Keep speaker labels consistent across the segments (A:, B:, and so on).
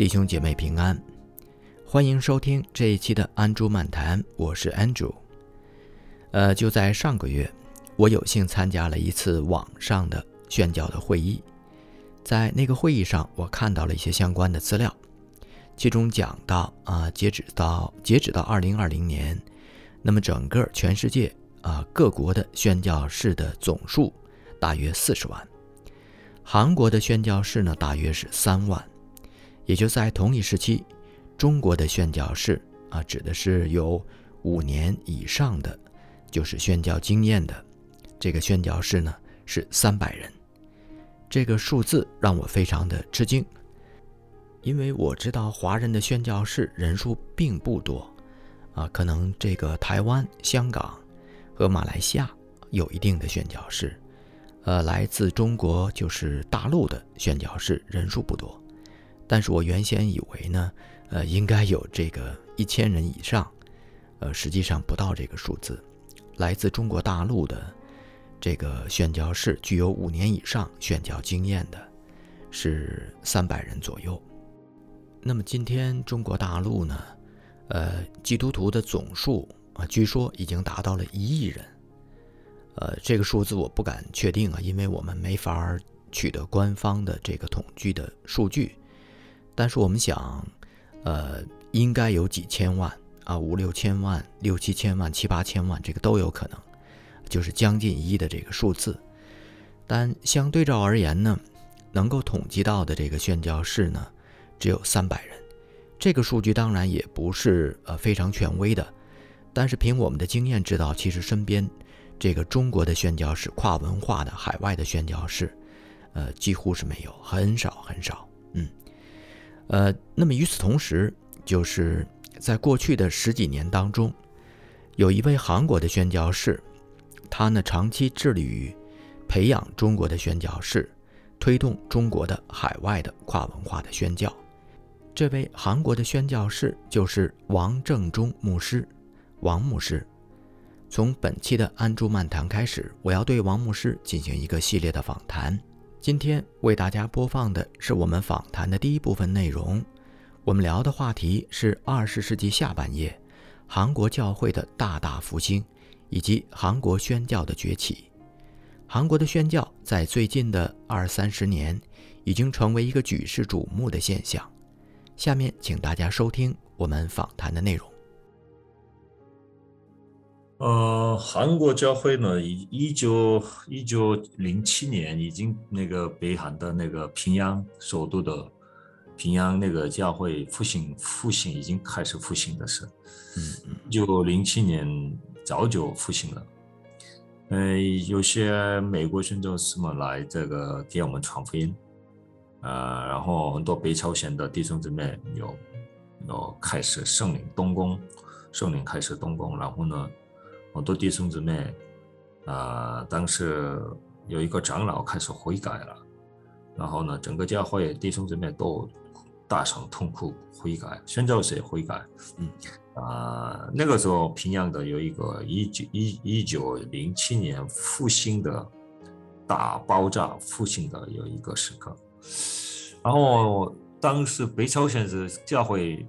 A: 弟兄姐妹平安，欢迎收听这一期的安珠漫谈，我是 Andrew。呃，就在上个月，我有幸参加了一次网上的宣教的会议，在那个会议上，我看到了一些相关的资料，其中讲到啊，截止到截止到二零二零年，那么整个全世界啊各国的宣教士的总数大约四十万，韩国的宣教士呢大约是三万。也就在同一时期，中国的宣教士啊，指的是有五年以上的，就是宣教经验的这个宣教士呢，是三百人。这个数字让我非常的吃惊，因为我知道华人的宣教士人数并不多，啊，可能这个台湾、香港和马来西亚有一定的宣教士，呃，来自中国就是大陆的宣教士人数不多。但是我原先以为呢，呃，应该有这个一千人以上，呃，实际上不到这个数字。来自中国大陆的这个宣教士，具有五年以上宣教经验的，是三百人左右。那么今天中国大陆呢，呃，基督徒的总数啊，据说已经达到了一亿人。呃，这个数字我不敢确定啊，因为我们没法取得官方的这个统计的数据。但是我们想，呃，应该有几千万啊，五六千万、六七千万、七八千万，这个都有可能，就是将近一的这个数字。但相对照而言呢，能够统计到的这个宣教士呢，只有三百人。这个数据当然也不是呃非常权威的，但是凭我们的经验知道，其实身边这个中国的宣教士、跨文化的海外的宣教士，呃，几乎是没有，很少很少，呃，那么与此同时，就是在过去的十几年当中，有一位韩国的宣教士，他呢长期致力于培养中国的宣教士，推动中国的海外的跨文化的宣教。这位韩国的宣教士就是王正中牧师，王牧师。从本期的安珠漫谈开始，我要对王牧师进行一个系列的访谈。今天为大家播放的是我们访谈的第一部分内容。我们聊的话题是二十世纪下半叶韩国教会的大大复兴，以及韩国宣教的崛起。韩国的宣教在最近的二三十年已经成为一个举世瞩目的现象。下面请大家收听我们访谈的内容。
B: 呃，韩国教会呢，一一九一九零七年已经那个北韩的那个平壤首都的平壤那个教会复兴复兴已经开始复兴的是，嗯，就零七年早就复兴了。嗯，有些美国宣教士们来这个给我们传福音，呃，然后很多北朝鲜的弟兄姊妹有有开始圣灵动工，圣灵开始动工，然后呢。很多弟兄姊妹，啊，当时有一个长老开始悔改了，然后呢，整个教会弟兄姊妹都大声痛哭悔改，宣教士悔改，嗯，啊，那个时候平阳的有一个一九一一九零七年复兴的大爆炸复兴的有一个时刻，然后当时北朝鲜是教会。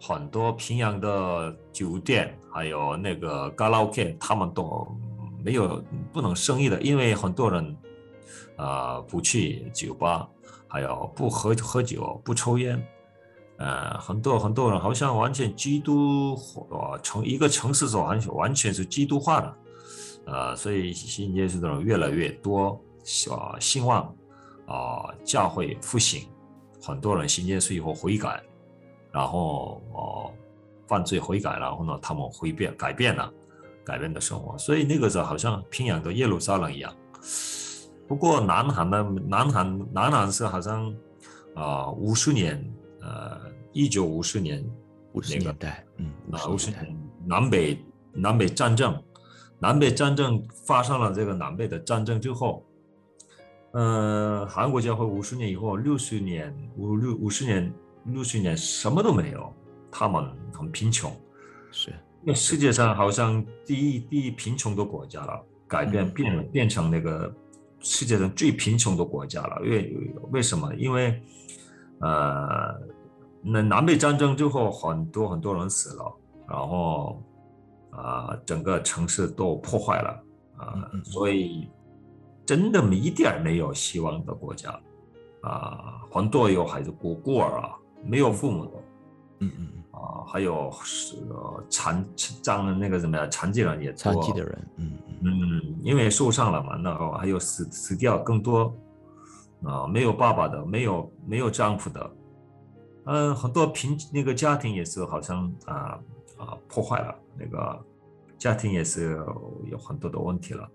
B: 很多平阳的酒店，还有那个卡拉 OK，他们都没有不能生意的，因为很多人，呃，不去酒吧，还有不喝喝酒，不抽烟，呃，很多很多人好像完全基督化，城一个城市是完全完全是基督化的，呃，所以新接触的人越来越多，啊，兴旺，啊，教会复兴，很多人新接触以后悔改。然后哦，犯罪悔改，然后呢，他们会变改变了，改变的生活。所以那个时候好像平壤的耶路撒冷一样。不过南韩呢，南韩南韩是好像啊五十年，呃一九五十年
A: 五十年代，
B: 嗯，五十年南北南北战争，南北战争发生了这个南北的战争之后，呃，韩国教会五十年以后，六十年五六五十年。六十年什么都没有，他们很贫穷，
A: 是
B: 那世界上好像第一第一贫穷的国家了，改变变了，变成那个世界上最贫穷的国家了。因为为什么？因为呃，那南北战争之后，很多很多人死了，然后啊，整个城市都破坏了啊，所以真的一点没有希望的国家啊，很多有孩子孤孤儿啊，没有父母的，
A: 嗯嗯嗯，
B: 啊，还有是残障那个什么呀，残疾人也
A: 残疾的人，嗯
B: 嗯，因为受伤了嘛，那还有死死掉更多啊，没有爸爸的，没有没有丈夫的。嗯，很多贫那个家庭也是好像啊啊破坏了，那个家庭也是有很多的问题了。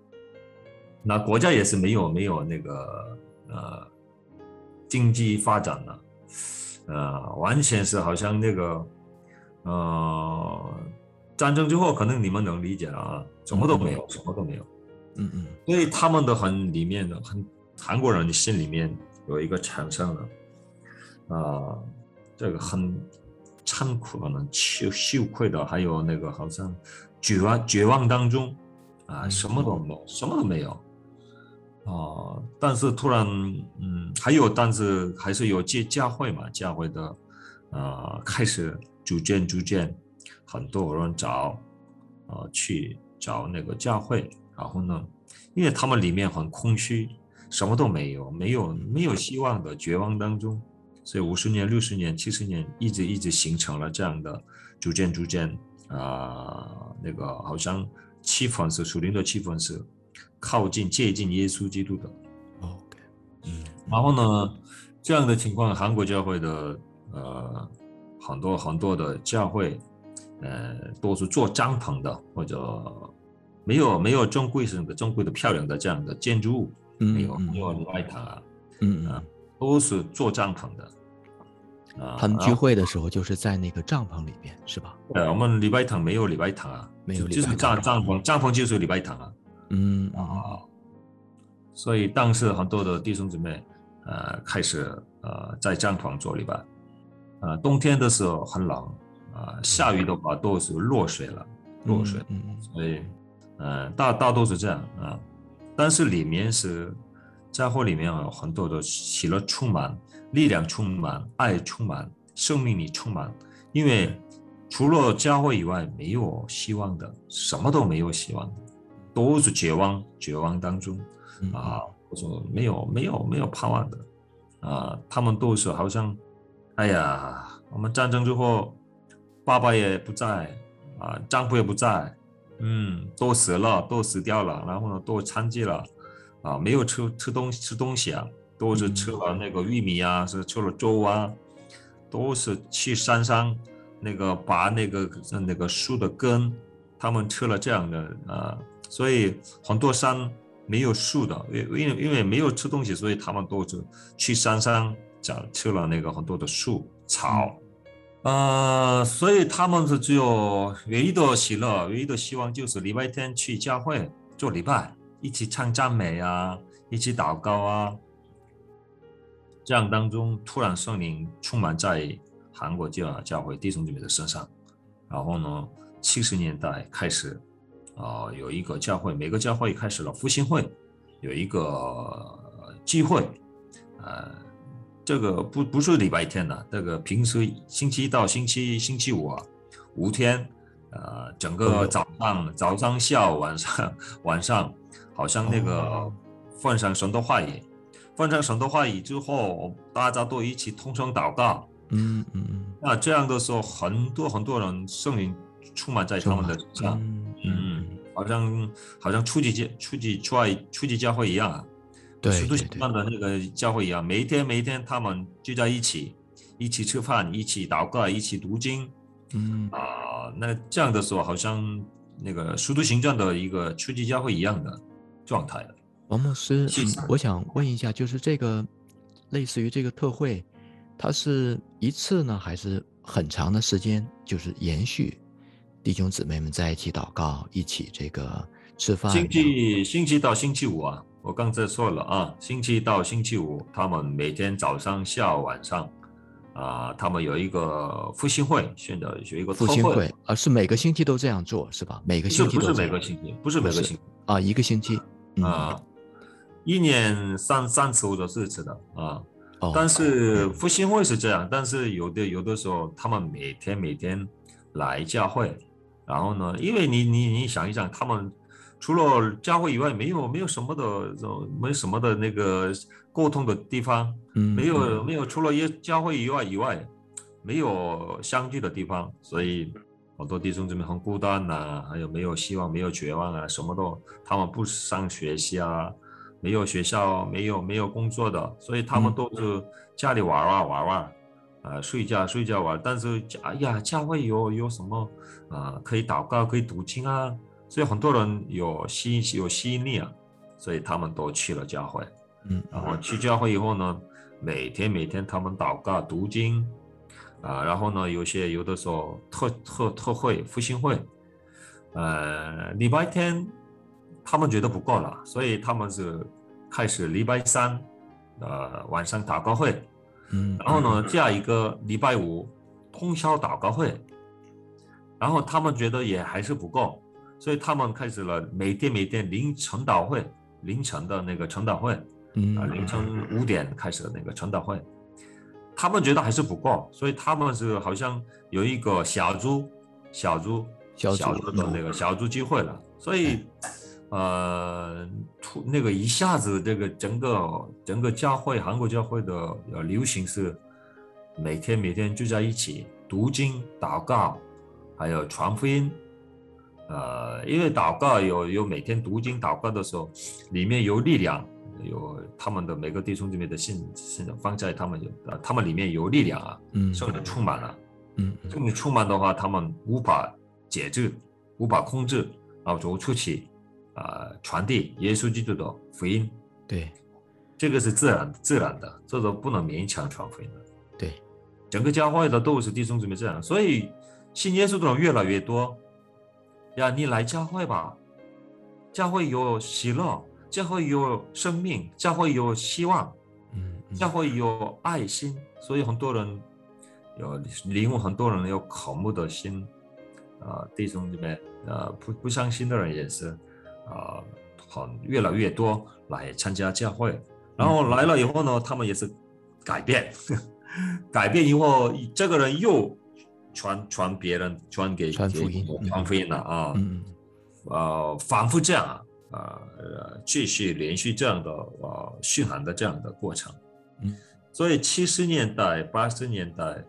B: 那国家也是没有没有那个呃经济发展了，呃，完全是好像那个呃战争之后，可能你们能理解了啊，什么都没有，什么都没有。
A: 嗯嗯。
B: 所以他们的很里面的很韩国人的心里面有一个产生了啊。这个很残酷，可能羞羞愧的，还有那个好像绝望绝望当中啊，什么都没有，什么都没有啊。但是突然，嗯，还有，但是还是有教教会嘛，教会的呃，开始逐渐逐渐，很多人找呃去找那个教会，然后呢，因为他们里面很空虚，什么都没有，没有没有希望的绝望当中。所以五十年、六十年、七十年，一直一直形成了这样的，逐渐逐渐啊，那个好像气氛是属灵的气氛是靠近接近耶稣基督的。
A: OK，
B: 嗯，然后呢，这样的情况，韩国教会的呃很多很多的教会，呃，都是做帐篷的，或者没有没有正规性的、正规的漂亮的这样的建筑物，没有没有外塔啊，
A: 嗯嗯。
B: 都是做帐篷的，啊，
A: 他们聚会的时候就是在那个帐篷里边，是吧？
B: 对，我们礼拜堂没有礼拜堂啊，
A: 没有
B: 就是帐帐篷，帐篷就是礼拜堂啊，
A: 嗯
B: 啊，所以当时很多的弟兄姊妹，呃，开始呃在帐篷做礼拜，呃，冬天的时候很冷，啊，下雨的话都是落水了，落水，
A: 嗯嗯，
B: 所以，呃，大大多是这样啊，但是里面是。家伙里面有很多的喜乐充满，力量充满，爱充满，生命力充满。因为除了教会以外，没有希望的，什么都没有希望，都是绝望，绝望当中啊，我说没有，没有，没有盼望的啊。他们都是好像，哎呀，我们战争之后，爸爸也不在啊，丈夫也不在，嗯，都死了，都死掉了，然后呢，都残疾了。啊，没有吃吃东西吃东西啊，都是吃了那个玉米啊，是吃了粥啊，都是去山上那个拔那个那个树的根，他们吃了这样的啊，所以很多山没有树的，因因因为没有吃东西，所以他们都是去山上长吃了那个很多的树草，呃，所以他们是只有唯一的喜乐，唯一的希望就是礼拜天去教会做礼拜。一起唱赞美啊，一起祷告啊，这样当中突然圣灵充满在韩国教教会弟兄姐妹的身上，然后呢，七十年代开始啊，有一个教会，每个教会开始了复兴会，有一个聚会，呃，这个不不是礼拜天的，这个平时星期一到星期星期五啊，五天，呃，整个早上早上下午晚上 晚上。好像那个放上神的话语，放上神的话语之后，大家都一起通声祷告。
A: 嗯嗯嗯。
B: 那这样的时候，很多很多人圣灵充满在他们的身上。
A: 嗯
B: 嗯。好像好像初级教初级初二初级教会一样啊。
A: 对
B: 对对。的那个教会一样，每一天每一天他们聚在一起，一起吃饭，一起祷告，一起读经。
A: 嗯。
B: 啊，那这样的时候，好像那个书都行传的一个初级教会一样的。状态的
A: 王牧师，我想问一下，就是这个类似于这个特会，它是一次呢，还是很长的时间？就是延续弟兄姊妹们在一起祷告，一起这个吃饭。
B: 星期星期到星期五啊，我刚才说了啊，星期到星期五，他们每天早上、下午、晚上啊，他们有一个复兴会，现在有一个
A: 复兴会啊，是每个星期都这样做是吧？每个星期
B: 不是每个星期，不是每个星期
A: 啊，一个星期。
B: 啊，一年三三次或者四次的啊，
A: 哦
B: 但是复兴会是这样，但是有的有的时候他们每天每天来教会，然后呢，因为你你你想一想，他们除了教会以外，没有没有什么的没什么的那个沟通的地方，
A: 嗯，
B: 没有
A: 嗯。
B: 没有除了一教会以外以外，没有相聚的地方，所以好多弟兄姊妹很孤单呐、还有没有希望，没有绝望啊，什么都他们不上学习啊，没有学校，没有没有工作的，所以他们
A: 嗯。
B: 都是家里玩玩玩玩，啊、睡觉睡觉玩，但是哎呀，教会有有什么啊、可以祷告，可以读经啊，所以很多人有吸有吸引力啊，所以他们都去了教会。
A: 嗯
B: 然后去教会以后呢，每天每天他们祷告读经，啊，然后呢，有些有的时候特特特会复兴会，呃，礼拜天他们觉得不够了，所以他们是开始礼拜三，呃，晚上祷告会，
A: 嗯，
B: 然后呢，加一个礼拜五通宵祷告会，然后他们觉得也还是不够，所以他们开始了每天每天凌晨祷会，凌晨的那个晨祷会。
A: 嗯。
B: 啊，凌晨五点开始的那个晨祷会，他们觉得还是不够，所以他们是好像有一个小组、小组、
A: 小组
B: 组的那个小组聚会了，所以呃，突那个一下子这个整个整个教会韩国教会的呃流行是每天每天聚在一起读经、祷告，还有传福音。呃，因为祷告有有每天读经祷告的时候，里面有力量，有他们的每个弟兄姊妹的信信放在他们有呃他们里面有力量啊，
A: 嗯。
B: 圣灵充满了，
A: 嗯嗯。
B: 圣灵充满的话，他们无法节制，无法控制，然后走出去，啊、传递耶稣基督的福音，
A: 对
B: 这个是自然自然的，这个不能勉强传福音的。
A: 对
B: 整个教会的都是弟兄姊妹这样，所以信耶稣的人越来越多。呀，你来教会吧，教会有喜乐，教会有生命，教会有希望，
A: 嗯嗯
B: 教会有爱心，所以很多人有领悟，很多人有渴慕的心，啊、弟兄姊妹，呃，不不相信的人也是，啊、很越来越多来参加教会，然后来了以后呢，他们也是改变，改变以后，这个人又传传别人，传给
A: 传福音
B: 给传福音了啊，
A: 嗯。
B: 呃，反复这样啊，呃，继续连续这样的呃循环的这样的过程。
A: 嗯，
B: 所以七十年代、八十年代，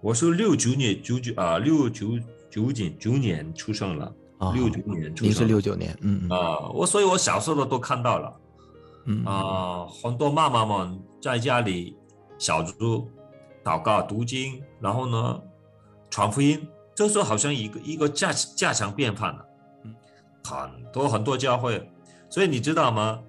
B: 我是六九年九九啊六九九九九年出生了，
A: 啊，
B: 六九年出
A: 您是六九年，嗯嗯。
B: 啊，我所以我小时候的都看到了。
A: 嗯
B: 啊，很多妈妈们在家里小猪祷告、读经，然后呢传福音，这时候好像一个一个家家常便饭了。
A: 嗯。
B: 很多很多教会，所以你知道吗？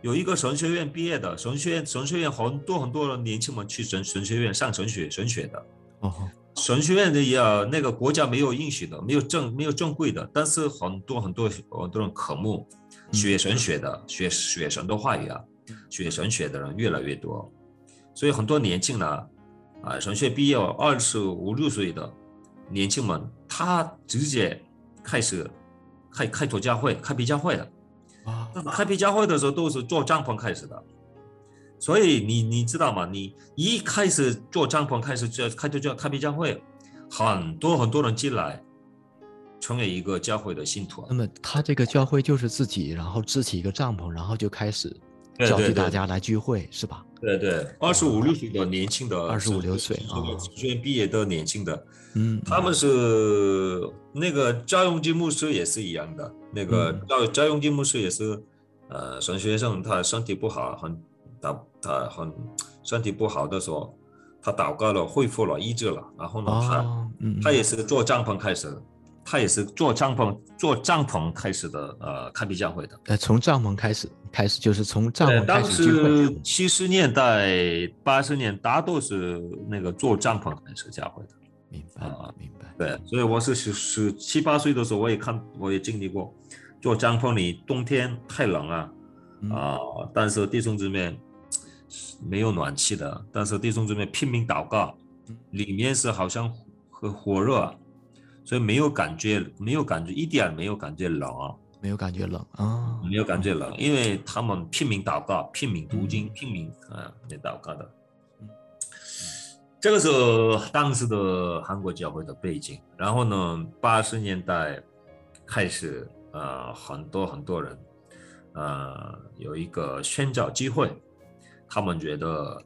B: 有一个神学院毕业的神学院，神学院很多很多的年轻人去神神学院上神学神学的，
A: 哦
B: 神学院的也那个国家没有允许的，没有正没有正规的，但是很多很多很多人科目学神学的，学学神的话语啊，学神学的人越来越多，所以很多年轻人啊，啊神学毕业二十五六岁的年轻们，他直接开始开开拓教会，开辟教会了。
A: 啊。
B: 开辟教会的时候都是做帐篷开始的，所以你你知道吗？你一开始做帐篷，开始做开就叫开辟教会，很多很多人进来，成为一个教会的信徒啊
A: 那。么他这个教会就是自己，然后支起一个帐篷，然后就开始召集大家来聚会，是吧？
B: 对对，二十五六岁的年轻的，
A: 二十五六岁啊
B: 学院毕业的年轻的，
A: 嗯，
B: 他们是那个赵永基牧师也是一样的，那个
A: 嗯
B: 赵赵永基牧师也是，呃，神学生他身体不好，很他他很身体不好的时候，他祷告了，恢复了，医治了，然后呢，他
A: 哦，嗯，
B: 他也是做帐篷开始的，他也是做帐篷做帐篷开始的，呃，开辟教会的。
A: 呃从帐篷开始，开始就是从帐，篷开
B: 当
A: 始聚会，
B: 时七十年代、八十年大都是那个做帐篷开始教会的。
A: 明白
B: 啊
A: 明白，
B: 对，所以我是十十七八岁的时候，我也看，我也经历过，做帐篷里冬天太冷啊，
A: 嗯
B: 啊、但是弟兄姊妹没有暖气的，但是弟兄姊妹拼命祷告
A: 嗯，
B: 里面是好像很火热啊，所以没有感觉，没有感觉，一点没有感觉冷啊，
A: 没有感觉冷啊，
B: 没有感觉冷，因为他们拼命祷告，拼命读经，拼命啊来祷告的。这个是当时的韩国教会的背景。然后呢，八十年代开始，呃，很多很多人，呃，有一个宣教机会，他们觉得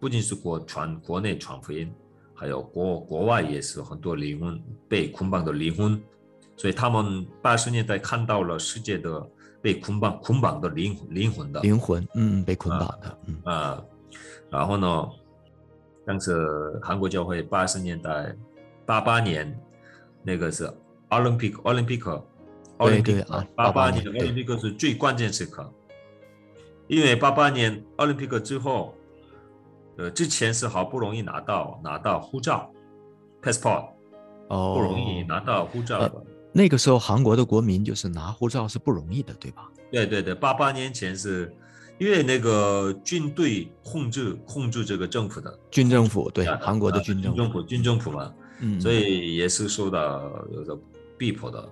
B: 不仅是国传国内传福音，还有国国外也是很多灵魂被捆绑的灵魂，所以他们八十年代看到了世界的被捆绑捆绑的灵灵魂的。
A: 灵魂，嗯，被捆绑的，嗯。
B: 啊，然后呢？当时韩国教会八十年代，八八年，那个是奥林匹克，奥林匹克，
A: 奥林匹克，
B: 八八年的奥林匹克是最关键时刻，因为八八年奥林匹克之后，呃，之前是好不容易拿到拿到护照，passport，
A: 哦，
B: 不容易拿到护照。
A: 那个时候韩国的国民就是拿护照是不容易的，对吧？
B: 对对对，八八年前是。因为那个军队控制控制这个政府的
A: 军政府，对韩国的军政
B: 府，军政府嘛，嗯，所以也是受到有的逼迫的。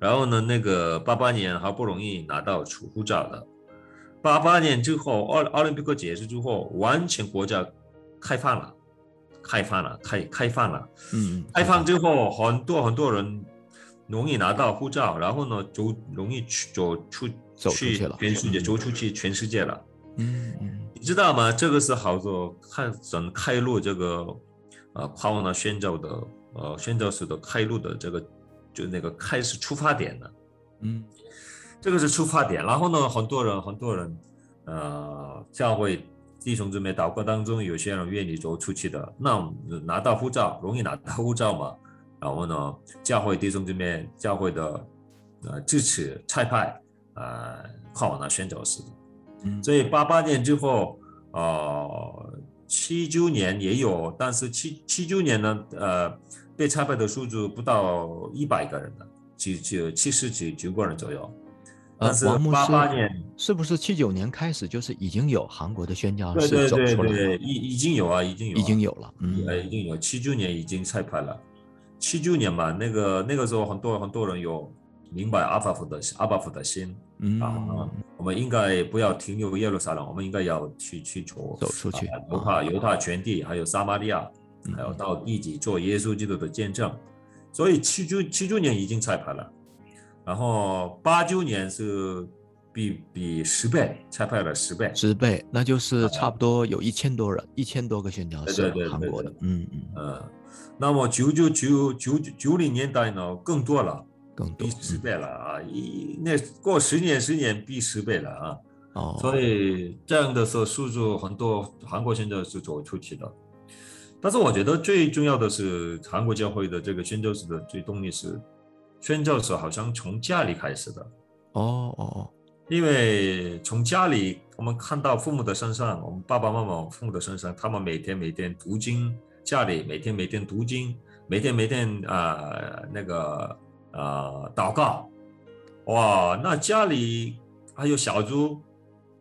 B: 然后呢，那个八八年好不容易拿到出护照的，八八年之后奥奥林匹克结束之后，完全国家开放了，开放了，开开放了，
A: 嗯，
B: 开放之后很多很多人容易拿到护照，然后呢就容易去走出。
A: 走出去了，
B: 全世界走出去全世界了。
A: 嗯嗯，
B: 你知道吗？这个是好多开整开路这个呃跨文的宣教的呃宣教士的开路的这个就那个开始出发点的。
A: 嗯，
B: 这个是出发点。然后呢，很多人很多人呃教会弟兄姊妹祷告当中，有些人愿意走出去的，那拿到护照容易拿到护照嘛。然后呢，教会弟兄姊妹教会的呃支持差派。呃，跨往那宣教士，
A: 嗯，
B: 所以八八年之后，呃，七九年也有，但是七七九年呢，呃，被差派的数字不到一百个人的，就就七十几九个人左右。
A: 呃，王牧
B: 师
A: 是不是七九年开始就是已经有韩国的宣教
B: 士走出来了？已已经有啊，已经有，
A: 已经有了，
B: 嗯，已经有。七九年已经拆派了，七九年嘛，那个那个时候很多很多人有。明白阿巴夫的阿巴夫的心，
A: 嗯
B: 啊，我们应该不要停留耶路撒冷，我们应该要去去走
A: 走出去，
B: 犹太犹太全地，还有撒玛利亚，还有到地级做耶稣基督的见证。所以七九七九年已经彩排了，然后八九年是比比十倍差派了十倍，
A: 十倍，那就是差不多有一千多人，一千多个宣教士，韩国的，
B: 嗯嗯嗯。那么九九九九九零年代呢，更多了。
A: 更
B: 比十倍了啊！一那过十年十年比十倍了啊！
A: 哦，
B: 所以这样的时候，数字很多韩国宣教是走出去的。但是我觉得最重要的是韩国教会的这个宣教士的最动力是，宣教士好像从家里开始的。
A: 哦哦哦，
B: 因为从家里我们看到父母的身上，我们爸爸妈妈父母的身上，他们每天每天读经，家里每天每天读经，每天每天啊那个。啊，祷告，哇，那家里还有小猪，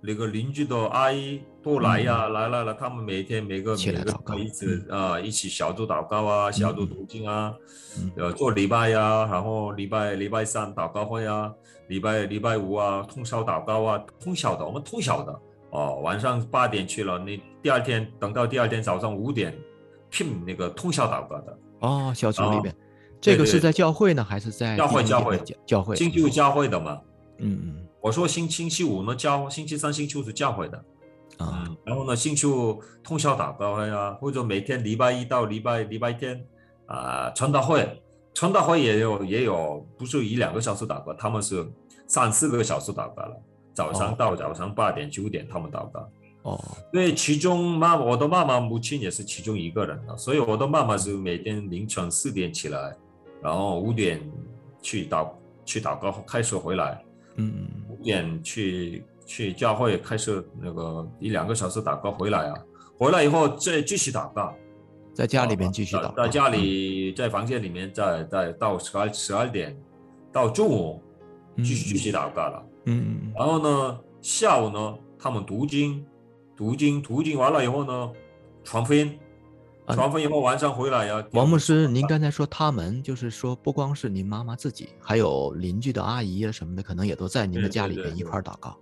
B: 那个邻居的阿姨都来呀，来来了，他们每天每个每个一起啊，一起小组祷告啊，小组读经啊，呃，做礼拜呀，然后礼拜礼拜三祷告会啊，礼拜礼拜五啊，通宵祷告啊，通宵的，我们通宵的，哦，晚上八点去了，你第二天等到第二天早上五点，拼那个通宵祷告的，
A: 哦，小组里面。这个是在教会呢，还是在
B: 教会？教会，
A: 教会，
B: 星期五教会的嘛。
A: 嗯嗯。
B: 我说星星期五呢教，星期三、星期五是教会的。
A: 啊。
B: 然后呢，星期五通宵祷告会啊，或者每天礼拜一到礼拜礼拜天啊，传道会，传道会也有也有，不是一两个小时祷告，他们是三四个小时祷告了。早上到早上八点九点，他们祷告。
A: 哦，
B: 因为其中妈，我的妈妈母亲也是其中一个人啊，所以我的妈妈是每天凌晨四点起来。然后五点去祷去祷告，开始回来。
A: 嗯，
B: 五点去去教会开始那个一两个小时祷告回来啊，回来以后再继续祷告，
A: 在家里边继续祷
B: 告，在家里在房间里面再再到十二十二点到中午继续继续祷告了。
A: 嗯，
B: 然后呢下午呢他们读经读经读经完了以后呢传福音。传福音以后晚上回来呀。
A: 王牧师，您刚才说他们，就是说不光是您妈妈自己，还有邻居的阿姨啊什么的，可能也都在您的家里边一块祷告。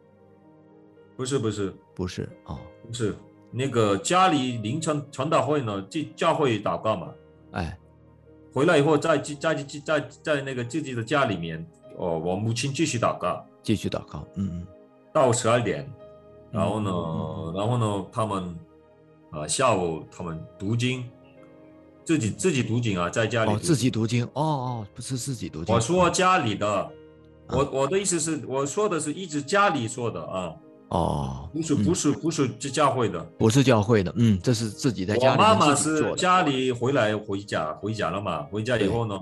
B: 不是不是。
A: 不是哦，
B: 不是那个家里凌晨传道会呢，就教会祷告嘛。
A: 哎，
B: 回来以后在在在在在那个自己的家里面，哦，我母亲继续祷告，
A: 继续祷告，嗯嗯，
B: 到十二点，然后呢，然后呢，他们啊下午他们读经，自己自己读经啊，在家里
A: 自己读经，哦哦，不是自己读经，
B: 我说家里的，我我的意思是，我说的是一直家里说的啊。
A: 哦，
B: 不是不是不是这教会的，
A: 不是教会的，嗯，这是自己在家里
B: 我妈妈是家里回来回家回家了嘛？回家以后呢，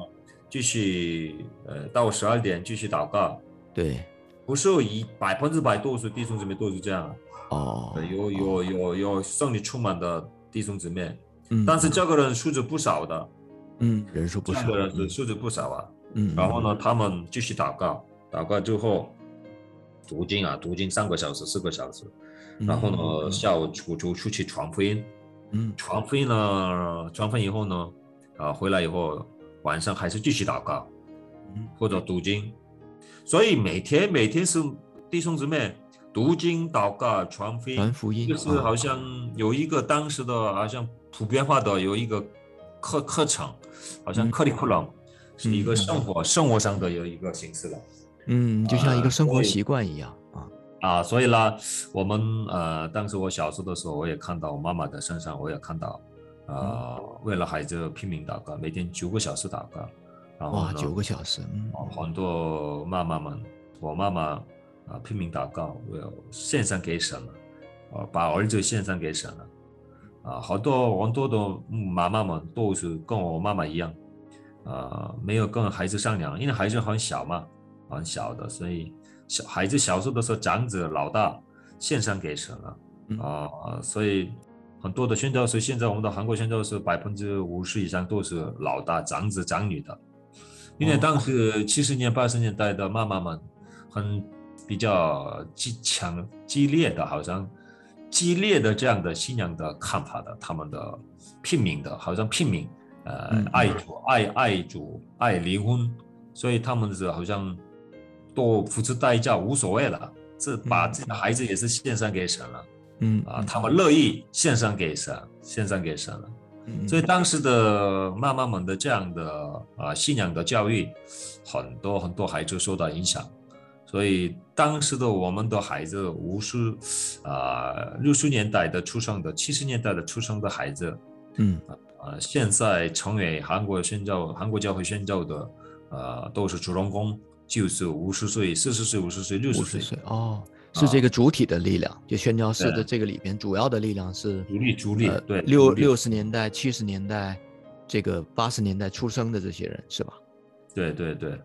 B: 继续呃到十二点继续祷告。
A: 对，
B: 不是一百分之百都是弟兄姊妹都是这样。
A: 哦，
B: 有有有有圣灵充满的弟兄姊妹，嗯，但是这个人素质不少的，
A: 嗯，人数不少，这
B: 个人是数字不少啊，
A: 嗯，
B: 然后呢，他们继续祷告，祷告之后。读经啊，读经三个小时、四个小时，然后呢，下午出就出去传福音，
A: 嗯，
B: 传福音呢，传福音以后呢，啊，回来以后晚上还是继续祷告，
A: 嗯，
B: 或者读经，所以每天每天是弟兄姊妹读经、祷告、传福音，
A: 传福音，
B: 就是好像有一个当时的好像普遍化的有一个课课程，好像克里库朗是一个生活生活上的有一个形式了。
A: 嗯，就像一个生活习惯一样啊
B: 啊，所以呢，我们呃，当时我小时候的时候，我也看到我妈妈的身上，我也看到，呃，为了孩子拼命祷告，每天九个小时祷告，然后
A: 哇，九个小时，嗯，
B: 很多妈妈们，我妈妈啊拼命祷告，我要献上给神了，啊，把儿子献上给神了，啊，好多很多的妈妈们都是跟我妈妈一样，啊，没有跟孩子商量，因为孩子很小嘛。很小的，所以小孩子小时候的时候，长子老大献上给神了。啊，所以很多的宣教士，现在我们的韩国宣教士百分之五十以上都是老大长子长女的，因为当时七十年八十年代的妈妈们很比较激强激烈的，好像激烈的这样的信仰的看法的，他们的拼命的，好像拼命呃爱主爱爱主爱离婚，所以他们是好像。都付出代价无所谓了，这把自己的孩子也是献上给神了，
A: 嗯
B: 啊，他们乐意献上给神，献上给神了。所以当时的妈妈们的这样的啊信仰的教育，很多很多孩子受到影响。所以当时的我们的孩子，无数啊六十年代的出生的，七十年代的出生的孩子，
A: 嗯
B: 啊，现在成为韩国宣教、韩国教会宣教的，呃，都是主人公。就是五十岁、四十岁、五十岁、六十
A: 岁哦，是这个主体的力量。就宣教士的这个里边，主要的力量是
B: 主力，主力对
A: 六六十年代、七十年代，这个八十年代出生的这些人是吧？
B: 对对对，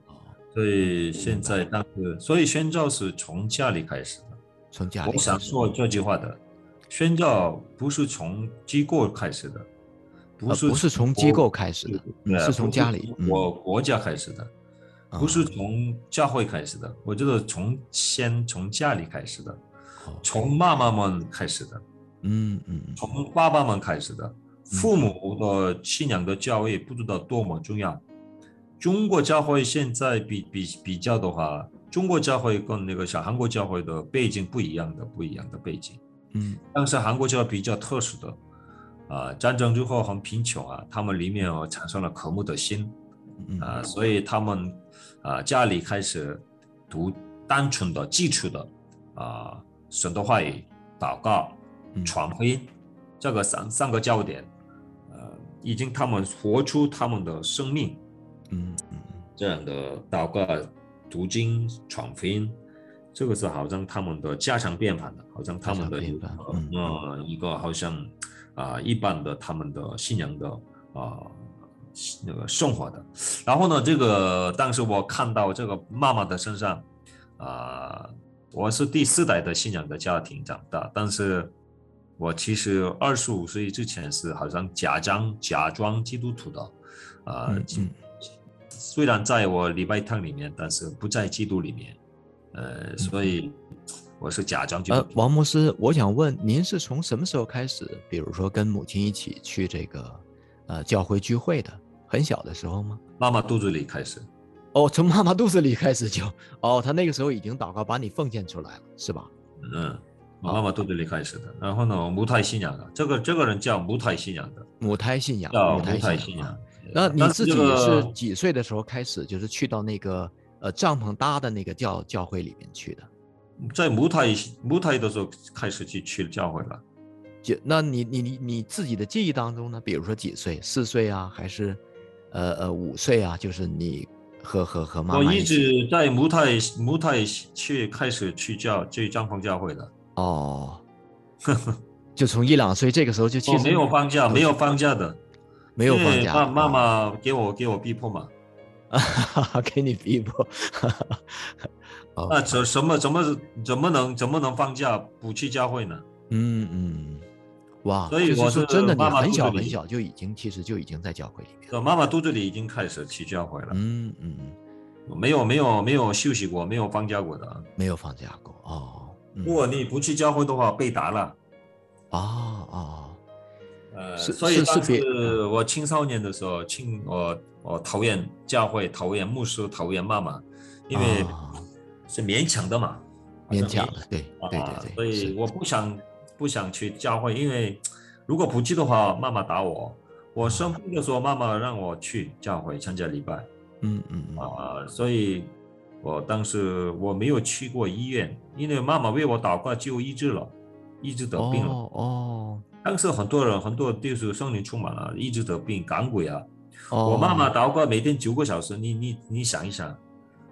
B: 所以现在当时，所以宣教是从家里开始的，
A: 从家里。
B: 我想说这句话的，宣教不是从机构开始的，不是
A: 不是从机构开始的，是从家里，
B: 我国家开始的。不是从教会开始的，我觉得从先从家里开始的，从妈妈们开始的，
A: 嗯嗯，
B: 从爸爸们开始的，父母的信仰的教育不知道多么重要。中国教会现在比比比较的话，中国教会跟那个小韩国教会的背景不一样的，不一样的背景。
A: 嗯，
B: 但是韩国教会比较特殊的，啊，战争之后很贫穷啊，他们里面哦产生了渴慕的心，啊，所以他们。啊，家里开始读单纯的基础的啊，神的话语、祷告、传福音，这个三三个焦点，呃，已经他们活出他们的生命，
A: 嗯嗯，
B: 这样的祷告、读经、传福音，这个是好像他们的家常便饭的，好像他们的呃一个好像啊一般的他们的信仰的啊。那个生活的，然后呢，这个当时我看到这个妈妈的身上，啊，我是第四代的信仰的家庭长大，但是我其实二十五岁之前是好像假装假装基督徒的，啊，虽然在我礼拜堂里面，但是不在基督里面，呃，所以我是假装基督徒。
A: 王牧师，我想问您是从什么时候开始，比如说跟母亲一起去这个？呃教会聚会的？很小的时候吗？
B: 妈妈肚子里开始。
A: 哦，从妈妈肚子里开始就，哦，他那个时候已经祷告把你奉献出来了，是吧？
B: 嗯，妈妈肚子里开始的。然后呢，母胎信仰的，这个这个人叫母胎信仰的。
A: 母胎信仰，
B: 叫母
A: 胎
B: 胎信仰。
A: 那你自己是几岁的时候开始，就是去到那个呃帐篷搭的那个教教会里面去的？
B: 在母胎母胎的时候开始去去教会了。
A: 就那你你你你自己的记忆当中呢？比如说几岁？四岁啊，还是呃呃五岁啊？就是你。和和和妈妈，
B: 我一直在母胎母胎去开始去教去帐篷教会的
A: 哦，就从一两岁这个时候就去，
B: 没有放假，没有放假的，
A: 没有放假，
B: 妈妈妈给我给我逼迫嘛，
A: 给你逼迫，
B: 那怎什么怎么怎么能怎么能放假不去教会呢？
A: 嗯嗯。哇，
B: 所以
A: 我
B: 是
A: 真的，你很小很小就已经，其实就已经在教会里面。
B: 妈妈肚子里已经开始去教会了。
A: 嗯嗯
B: 嗯，没有没有没有休息过，没有放假过的。
A: 没有放假过哦。
B: 如果你不去教会的话，被打了。
A: 哦哦。
B: 呃，所以当时我青少年的时候，青我我讨厌教会，讨厌牧师，讨厌妈妈，因为是勉强的嘛。
A: 勉强的，对对对对。
B: 所以我不想。不想去教会，因为如果不去的话，妈妈打我。我生病的时候，妈妈让我去教会参加礼拜。
A: 嗯嗯
B: 啊，所以我当时我没有去过医院，因为妈妈为我祷告就医治了，一直得病了。
A: 哦。
B: 当时很多人很多就是圣灵充满了，一直得病赶鬼啊。
A: 哦。
B: 我妈妈祷告每天九个小时，你你你想一想，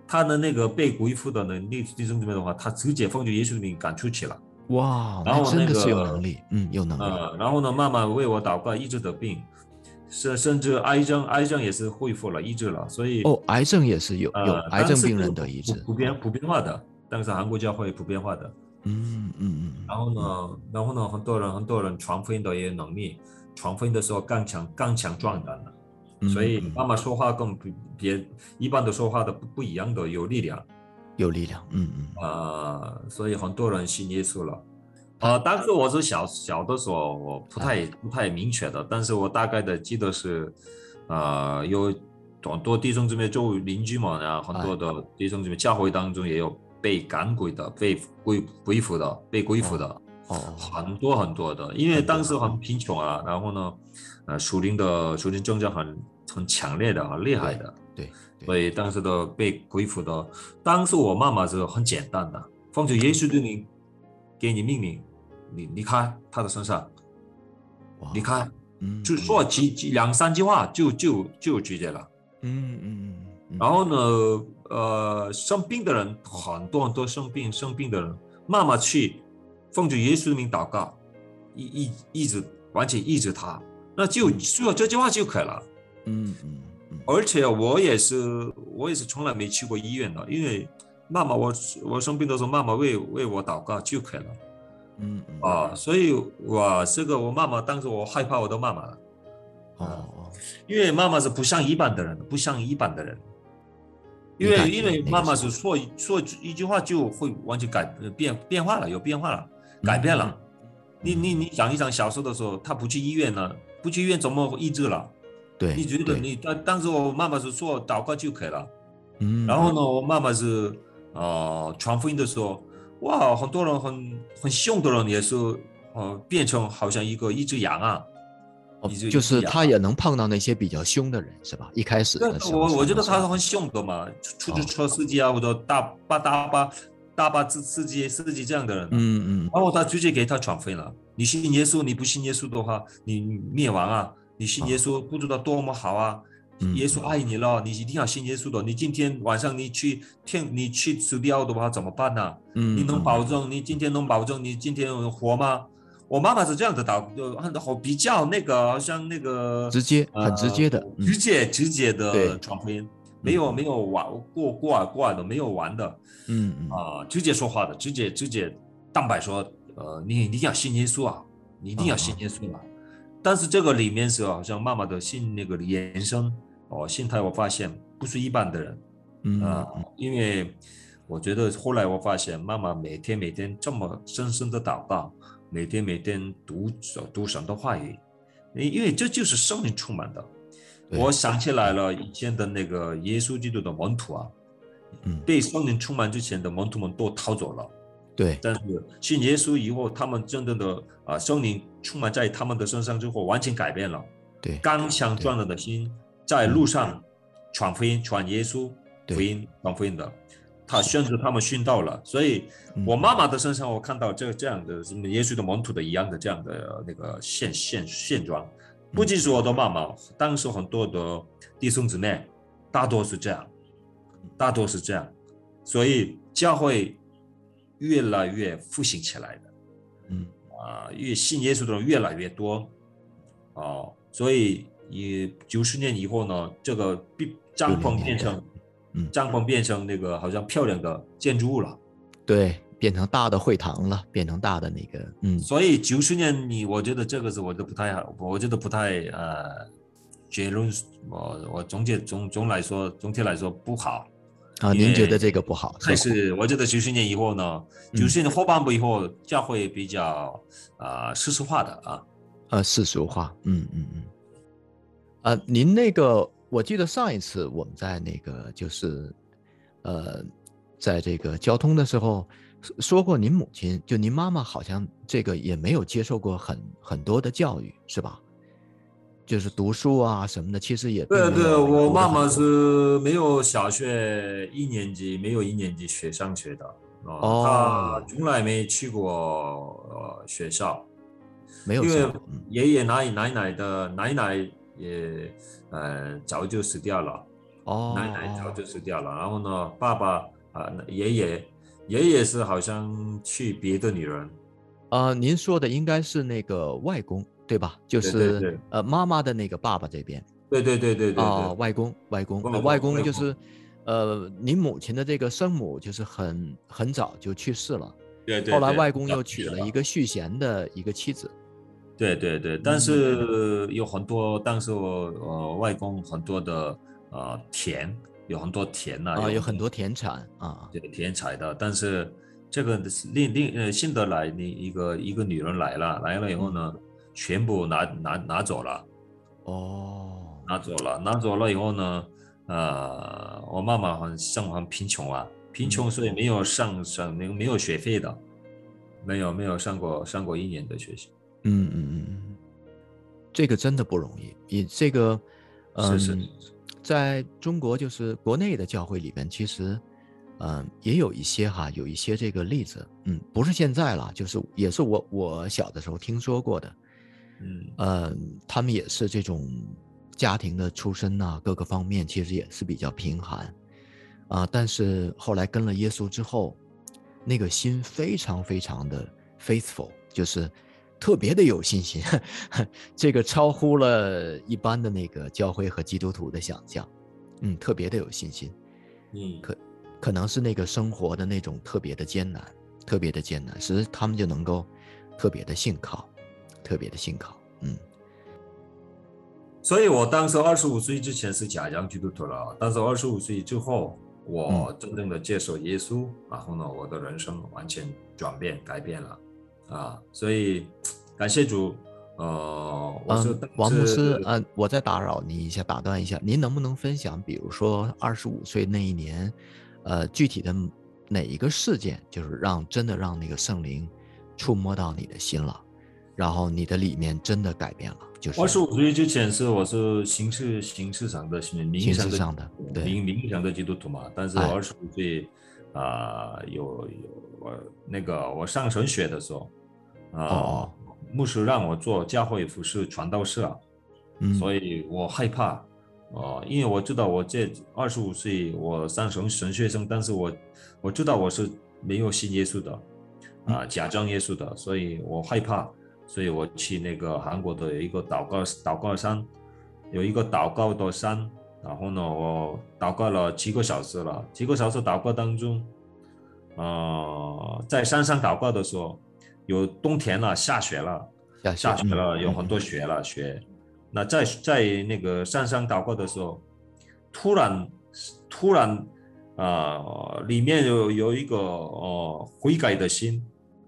B: 她的那个被鬼附的能力弟兄姊妹的话，她直接奉救耶稣的名赶出去了。
A: 哇，
B: 然后
A: 那个有能力，嗯，有能力。
B: 呃，然后呢，妈妈为我祷告，医治的病，甚甚至癌症，癌症也是恢复了，医治了。所以
A: 哦，癌症也是有有癌症病人的医治，
B: 普遍普遍化的，但是韩国教会普遍化的。
A: 嗯嗯嗯。
B: 然后呢，然后呢，很多人很多人传福音的也有能力，传福音的时候刚强刚强壮胆的。所以妈妈说话跟别一般的说话的不不一样的，有力量。
A: 有力量，嗯嗯，
B: 呃，所以很多人信耶稣了，呃，当时我是小小的时候，我不太不太明确的，但是我大概的记得是，呃，有很多弟兄姊妹做邻居嘛，然后很多的弟兄姊妹教会当中也有被赶鬼的，被归归附的，被归附的，
A: 哦，
B: 很多很多的，因为当时很贫穷啊，然后呢，呃，属灵的属灵政治很很强烈的，很厉害的。
A: 对，
B: 所以当时的被鬼附的，当时我妈妈是很简单的，奉着耶稣对你，给你命令，你离开他的身上，离开，
A: 嗯，
B: 就说几几两三句话就就就拒绝了，
A: 嗯嗯嗯，
B: 然后呢，呃，生病的人很多很多生病生病的人，妈妈去，奉主耶稣的名祷告，一一一直完全抑制他，那就说这句话就可以了，
A: 嗯嗯。
B: 而且我也是，我也是从来没去过医院的，因为妈妈，我我生病的时候，妈妈为为我祷告就可以了。
A: 嗯
B: 啊，所以我这个我妈妈当时我害怕我的妈妈了。
A: 哦，
B: 因为妈妈是不像一般的人，不像一般的人。因为因为妈妈是说说一句话就会完全改变变化了，有变化了，改变了。你你你想一想，小时候的时候，她不去医院呢，不去医院怎么医治了？
A: 对，
B: 你觉得你当当时我妈妈是说祷告就可以了，
A: 嗯，
B: 然后呢，我妈妈是呃传福音的时候，哇，很多人很很凶的人也是呃变成好像一个一只羊啊，
A: 哦，就是他也能碰到那些比较凶的人是吧？一开始
B: 我我觉得他是很凶的嘛，出租车司机啊或者大巴大巴大巴司司机司机这样的人，
A: 嗯嗯，
B: 然后他直接给他传福音了，你信耶稣，你不信耶稣的话，你灭亡啊。你信耶稣不知道多么好啊！耶稣爱你了，你一定要信耶稣的。你今天晚上你去天，你去死掉的话怎么办呢？
A: 嗯，
B: 你能保证你今天能保证你今天活吗？我妈妈是这样的祷，就很好比较那个，好像那个
A: 直接很直接的，
B: 直接直接的传福音，没有没有玩过过耳过耳的，没有玩的，
A: 嗯嗯
B: 啊，直接说话的，直接直接蛋白说，呃，你一定要信耶稣啊，你一定要信耶稣啊。但是这个里面是好像妈妈的信那个延伸哦，心态我发现不是一般的人，
A: 嗯。
B: 啊，因为我觉得后来我发现妈妈每天每天这么深深的祷告，每天每天读读神的话语，因因为这就是圣灵充满的。我想起来了，以前的那个耶稣基督的门徒啊，
A: 嗯，
B: 被圣灵充满之前的门徒们都逃走了，
A: 对，
B: 但是信耶稣以后，他们真正的啊圣灵充满在他们的身上之后，完全改变了，
A: 对，
B: 刚强壮胆的心，在路上传福音、传耶稣福音、传福音的，他选择他们殉道了。所以，
A: 嗯。
B: 我妈妈的身上，我看到这这样的什么耶稣的门徒的一样的这样的那个现现现状。不仅是我的妈妈，当时很多的弟兄姊妹，大多是这样，大多是这样，所以教会越来越复兴起来的。
A: 嗯，
B: 啊，越信耶稣的人越来越多，哦，所以以九十年以后呢，这个变帐篷变成，
A: 嗯
B: 帐篷变成那个好像漂亮的建筑物了。
A: 对，变成大的会堂了，变成大的那个，嗯，
B: 所以九十年你，我觉得这个是我都不太好，我觉得不太呃，结论我我总结总总来说，总体来说不好。
A: 啊，您觉得这个不好？
B: 还
A: 是
B: 我觉得九十年以后呢，
A: 嗯
B: 九十年后半部以后，教会比较啊、世俗化的啊。
A: 呃，世俗化，嗯嗯嗯，呃，您那个，我记得上一次我们在那个就是，呃，在这个交通的时候说说过，您母亲就您妈妈好像这个也没有接受过很很多的教育，是吧？就是读书啊什么的，其实也
B: 对对，我妈妈是没有小学一年级，没有一年级学上学的
A: 哦
B: 她从来没去过呃学校，
A: 没有
B: 因为爷爷奶奶奶的奶奶也呃早就死掉了，
A: 哦，
B: 奶奶早
A: 哦
B: 就死掉了，然后呢，爸爸啊、爷爷爷爷是好像去别的女人，
A: 呃，您说的应该是那个外公对吧？就是呃妈妈的那个爸爸这边。
B: 对对对对对
A: 啊、
B: 对，
A: 外公，外公，
B: 外公
A: 就是，呃，你母亲的这个生母就是很很早就去世了，
B: 对对
A: 后来外公又娶了一个续弦的一个妻子。
B: 对对对，但是有很多，当时我呃外公很多的呃田，有很多田呐、
A: 啊，有很多田产啊，
B: 对田产的，但是这个是另另呃新的来你一个一个女人来了，来了以后呢，全部拿拿拿走了，
A: 哦，
B: 拿走了，拿走了以后呢，呃，我妈妈很生活很贫穷啊，贫穷所以没有上上没有没有学费的，没有没有上过上过一年的学习，
A: 嗯嗯嗯。嗯，这个真的不容易。你这个，嗯，
B: 是是是
A: 在中国就是国内的教会里边，其实，嗯，也有一些哈，有一些这个例子，嗯，不是现在了，就是也是我我小的时候听说过的，
B: 嗯。
A: 呃，他们也是这种家庭的出身呐、各个方面其实也是比较贫寒，啊、但是后来跟了耶稣之后，那个心非常非常的 faithful，就是特别的有信心，这个超乎了一般的那个教会和基督徒的想象，嗯，特别的有信心，
B: 嗯。
A: 可可能是那个生活的那种特别的艰难，特别的艰难，使他们就能够特别的信靠，特别的信靠，嗯。
B: 所以我当时二十五岁之前是假洋基督徒了，但是二十五岁之后，我真正的接受耶稣，然后呢，我的人生完全转变改变了，啊，所以感谢主，呃，我是
A: 嗯，王牧师
B: 是，
A: 呃，我再打扰您一下，打断一下，您能不能分享，比如说二十五岁那一年，呃，具体的哪一个事件，就是让真的让那个圣灵触摸到你的心了，然后你的理念真的改变了，就是
B: 二十五岁之前是我是形式形式上的名
A: 形
B: 义上的名名义上的基督徒嘛，但是我
A: 哎。
B: 二十五岁啊、有有我那个我上神学的时候，啊、
A: 哦
B: 牧师让我做教会服饰传道士啊，
A: 嗯，
B: 所以我害怕，哦、因为我知道我这二十五岁我上神神学生，但是我我知道我是没有信耶稣的，啊、假装耶稣的，所以我害怕，所以我去那个韩国的有一个祷告祷告山，有一个祷告的山，然后呢，我祷告了七个小时了，七个小时祷告当中，呃，在山上祷告的时候，有冬天了，下雪了。
A: 下
B: 下雪了，
A: 嗯
B: 有很多雪了，雪。那在在那个山上祷告的时候，突然突然啊、里面有有一个哦、悔改的心，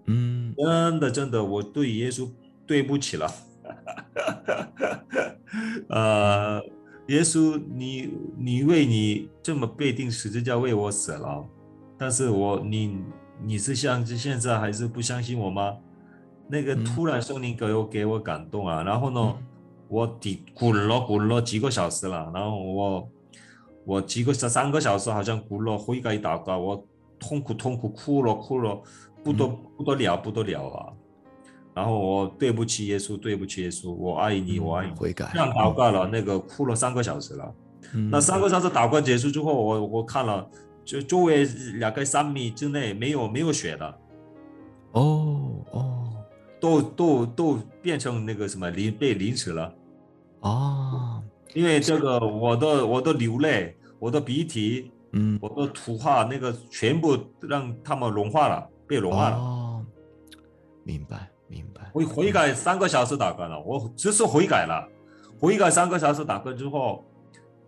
A: 嗯。
B: 真的真的，我对耶稣对不起了，呃，耶稣，你你为你这么被定十字架为我死了，但是我你你是相信现在还是不相信我吗？那个突然圣灵给我给我感动啊，然后呢，我底滚了滚了几个小时了，然后我我几个三三个小时好像滚了悔改祷告，我痛苦痛苦哭了哭了不得不得了不得了啊！然后我对不起耶稣，对不起耶稣，我爱你，我爱你，
A: 悔改，
B: 这样祷告了，那个哭了三个小时了。那三个小时祷告结束之后，我我看了，就周围两个三米之内没有没有血的，
A: 哦哦。
B: 都都都变成那个什么淋被淋死了，
A: 哦，
B: 因为这个我的我的流泪，我的鼻涕，
A: 嗯，
B: 我的图画那个全部让他们融化了，被融化了。
A: 哦，明白明白。
B: 我悔改三个小时打开了，我只是悔改了，悔改三个小时打开之后，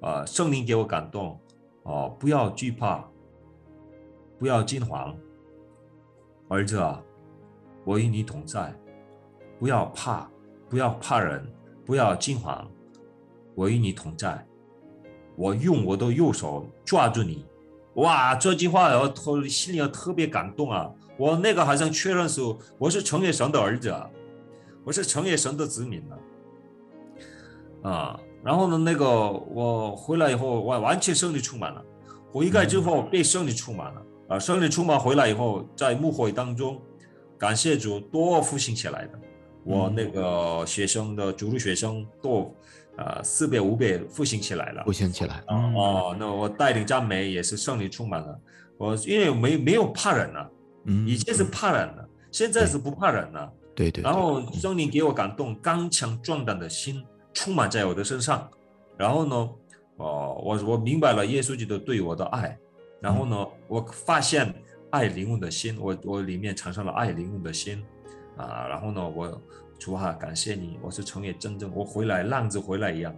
B: 啊，圣灵给我感动，哦，不要惧怕，不要惊慌，儿子啊，我与你同在。不要怕，不要怕人，不要惊慌，我与你同在。我用我的右手抓住你。哇，这句话我特心里要特别感动啊！我那个好像确认说我是成也神的儿子啊，我是成也神的子民了啊。然后呢，那个我回来以后，完完全胜利充满了。悔改之后被胜利充满了啊！胜利充满回来以后，在幕会当中，感谢主多复兴起来的。我那个学生的主力学生都，呃，四倍五倍复兴起来了，
A: 复兴起来
B: 哦，那我带领赞美也是胜利充满了。我因为没没有怕人了，
A: 嗯，
B: 以前是怕人了，现在是不怕人了。
A: 对对。
B: 然后圣灵给我感动，刚强壮胆的心充满在我的身上。然后呢，哦，我我明白了耶稣基督对我的爱。然后呢，我发现爱灵魂的心，我我里面产生了爱灵魂的心。啊，然后呢，我主啊，感谢你，我是成也真正我回来浪子回来一样，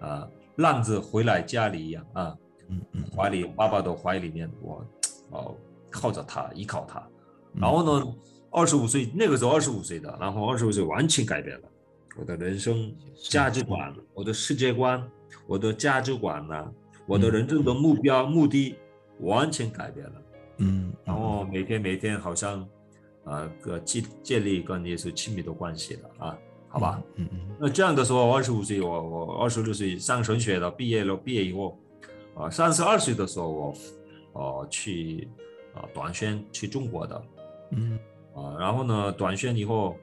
B: 啊，浪子回来家里一样啊，
A: 嗯嗯，
B: 怀里爸爸的怀里面，我哦靠着他，依靠他，然后呢，二十五岁那个时候二十五岁的，然后二十五岁完全改变了我的人生价值观，我的世界观，我的价值观呢，我的人生的目标目的完全改变了，
A: 嗯，
B: 然后每天每天好像。啊，个建建立跟耶稣亲密的关系的啊，好吧，
A: 嗯嗯，
B: 那这样的时候，二十五岁，我我二十六岁上神学了，毕业了，毕业以后，啊，三十二岁的时候，我哦去啊短宣去中国的，
A: 嗯，
B: 啊，然后呢，短宣以后，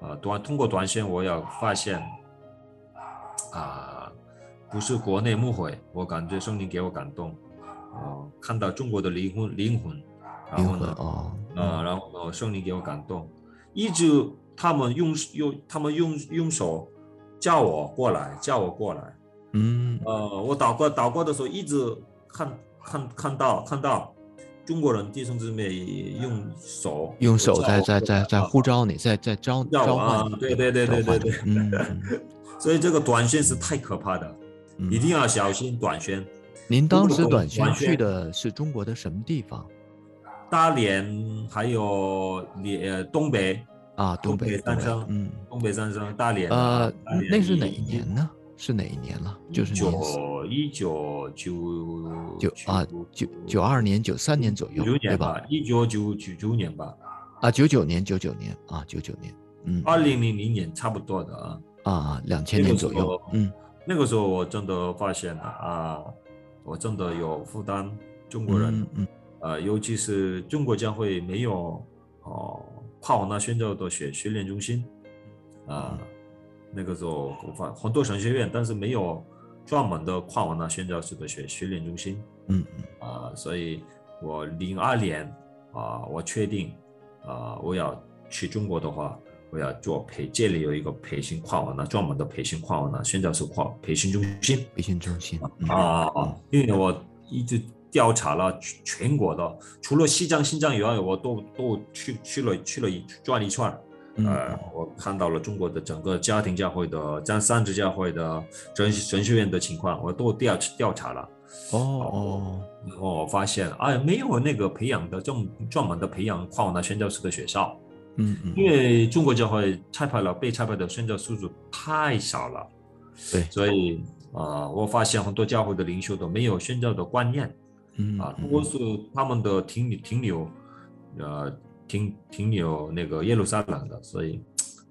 B: 啊短通过短宣，我也发现，啊，不是国内牧会，我感觉圣灵给我感动，啊，看到中国的灵魂灵魂。然后呢？
A: 哦，
B: 啊，然后呢？圣灵给我感动，一直他们用用他们用用手叫我过来，叫我过来。
A: 嗯，
B: 呃，我祷告祷告的时候，一直看看看到看到中国人弟兄姊妹用手
A: 用手在在在在呼召你，在在召召唤。
B: 对对对对对对。
A: 嗯，
B: 所以这个短宣是太可怕的，一定要小心短宣。
A: 您当时短宣去的是中国的什么地方？
B: 大连还有连东北
A: 啊，东
B: 北三省，
A: 嗯，
B: 东北三省大连
A: 呃，那是哪一年呢？是哪一年了？就是
B: 九一九九
A: 九啊，九九二年、九三年左右，对吧？
B: 一九九九九年吧。
A: 啊，九九年，九九年啊，九九年，嗯，
B: 二零零零年差不多的啊。
A: 啊，两千年左右，嗯，
B: 那个时候我真的发现了啊，我真的有负担中国人，
A: 嗯。
B: 呃，尤其是中国将会没有哦跨文化宣教的学训练中心，啊，那个时候很多神学院，但是没有专门的跨文化宣教师的学训练中心，
A: 嗯嗯，
B: 啊，所以我零二年啊，我确定啊，我要去中国的话，我要做培建立有一个培训跨文化专门的培训跨文化宣教师跨培训中心，
A: 培训中心
B: 啊，因为我一直。调查了全国的，除了西藏、新疆以外，我都都去去了去了一转一圈呃，我看到了中国的整个家庭教会的、将三支教会的神神学院的情况，我都调调查了。
A: 哦哦，
B: 我发现，哎，没有那个培养的这么专门的培养跨文化宣教师的学校。
A: 嗯嗯，
B: 因为中国教会差派了被差派的宣教数字太少了，
A: 对，
B: 所以啊、呃我发现很多教会的领袖都没有宣教的观念
A: 嗯
B: 啊，
A: 嗯
B: 多数他们的停停留，呃，停停留那个耶路撒冷的，所以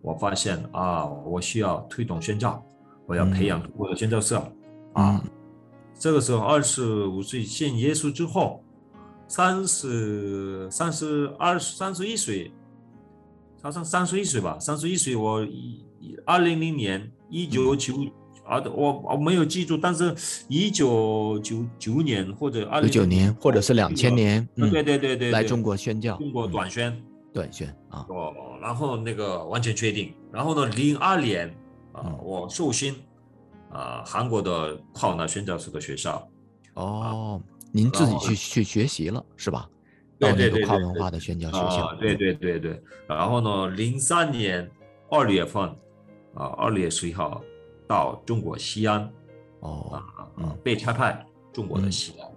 B: 我发现啊，我需要推动宣教，我要培养中国的宣教社啊。
A: 嗯
B: 这个时候二十五岁信耶稣之后，三十三十二三十一岁，好像三十一岁吧，三十一岁我一二零零年一九九啊，我我没有记住，但是一九九九年或者二零
A: 九九年或者是两千，年，嗯，
B: 对对对对，对
A: 来中国宣教，
B: 中国
A: 嗯
B: 短宣。
A: 短宣啊，
B: 哦，然后那个完全确定，然后呢，零二年啊
A: 嗯，
B: 我受训啊，韩国的跨文化宣教师的学校。
A: 哦，您自己去去学习了是吧？到那
B: 对对对
A: 个跨文化的宣教学校
B: 啊，，对对对对。然后呢，零三年二月份啊，二月十一号到中国西安
A: 哦，
B: 啊啊
A: 嗯。
B: 被差派中国的西安。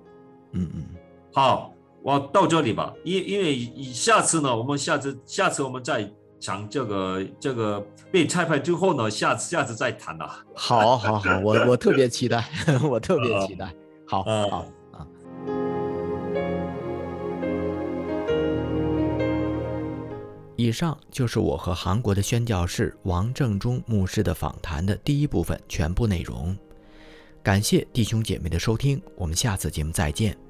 A: 嗯嗯，
B: 好，我到这里吧，因因为下次呢，我们下次下次我们再讲这个这个被差派之后呢，下次下次再谈了。
A: 好，好，好，我我特别期待，我特别期待，好，
B: 啊
A: 好以上就是我和韩国的宣教士王正中牧师的访谈的第一部分全部内容。感谢弟兄姐妹的收听，我们下次节目再见。